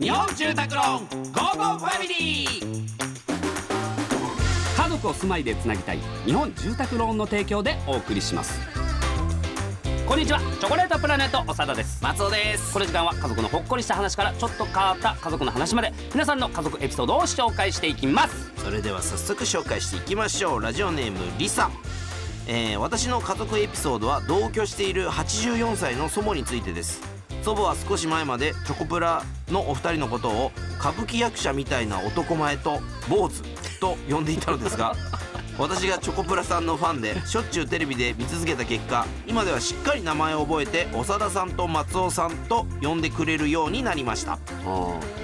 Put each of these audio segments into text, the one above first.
日本住宅ローンゴーゴーファミリー。家族を住まいでつなぎたい日本住宅ローンの提供でお送りします。こんにちはチョコレートプラネット長田です。松尾です。この時間は家族のほっこりした話からちょっと変わった家族の話まで皆さんの家族エピソードを紹介していきます。それでは早速紹介していきましょう。ラジオネームリサ。えー私の家族エピソードは同居している84歳の祖母についてです祖母は少し前までチョコプラのお二人のことを歌舞伎役者みたいな男前と坊主と呼んでいたのですが 私がチョコプラさんのファンでしょっちゅうテレビで見続けた結果今ではしっかり名前を覚えて長田さんと松尾さんと呼んでくれるようになりました。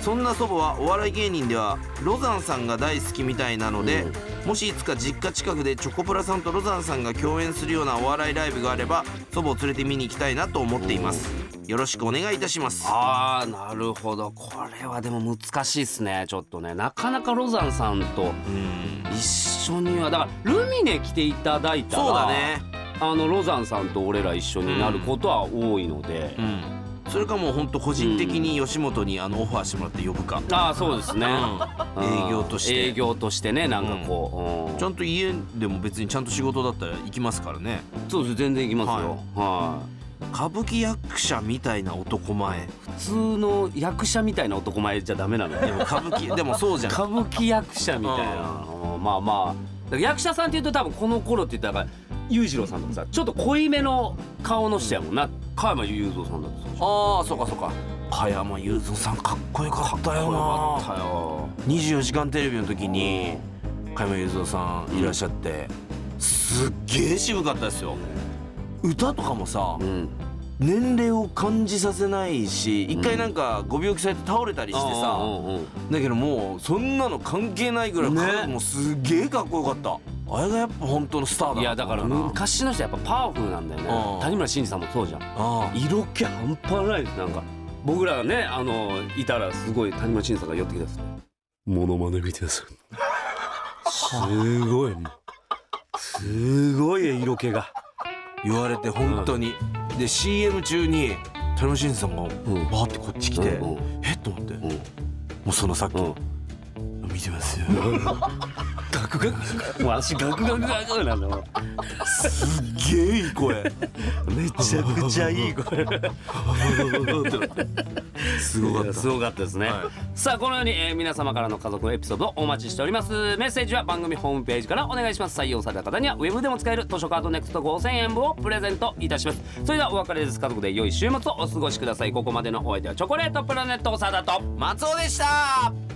そんな祖母はお笑い芸人ではロザンさんが大好きみたいなので、もしいつか実家近くでチョコプラさんとロザンさんが共演するようなお笑いライブがあれば祖母を連れて見に行きたいなと思っています。よろしくお願いいたします。あーなるほど。これはでも難しいっすねちょっとね。なかなかロザンさんとうん一緒にはだからルミネ来ていただいたらそうだね。あのロザンさんと俺ら一緒になることは多いので、うん。それかもうほんと個人的に吉本にあのオファーしてもらって呼ぶか、ああそうですね、うん。営業として。営業としてねなんかこう、うん。ちゃんと家でも別にちゃんと仕事だったら行きますからね。そうです全然行きますよ、は歌舞伎役者みたいな男前。い、普通の役者みたいな男前じゃダメなの？よでも歌舞伎でもそうじゃん。歌舞伎役者みたいな、うん。まあまあ。役者さんっていうと多分この頃って言ったら裕次郎さんとかさちょっと濃いめの顔の人やもんな加山雄三さんだってああそうかそうか。加山雄三さんかっこよかったよかっこよかなったよ。24時間テレビの時に加山雄三さんいらっしゃってすっげえ渋かったですよ歌とかもさうん。年齢を感じさせないし一回なんかご病気されて倒れたりしてさだけどもうそんなの関係ないぐらいね。もうすっげえかっこよかった。あれがやっぱ本当のスターだいやだからな昔の人やっぱパワフルなんだようん。ね谷村新司さんもそうじゃん。あ色気半端ないです。なんか僕らがねあのいたらすごい谷村新司さんが寄ってきたんですねモノマネ見てさすごい。すごい色気が言われて本当に、で CM 中に谷村新司さん。がバんーってこっち来て、うん。うんえ？っと思って、もん。うそのさっき、うん。見てますよ ガクガクもう足ガクガクガクなんだもんすっげえいい声。めちゃくちゃいい声。すごかった。すごかったですね、はい。さあこのように、えー皆様からの家族エピソードをお待ちしております。メッセージは番組ホームページからお願いします。採用された方にはウェブでも使える図書カードネクスト5000円分をプレゼントいたします。それではお別れです。家族で良い週末をお過ごしください。ここまでのお相手はチョコレートプラネット長田と松尾でした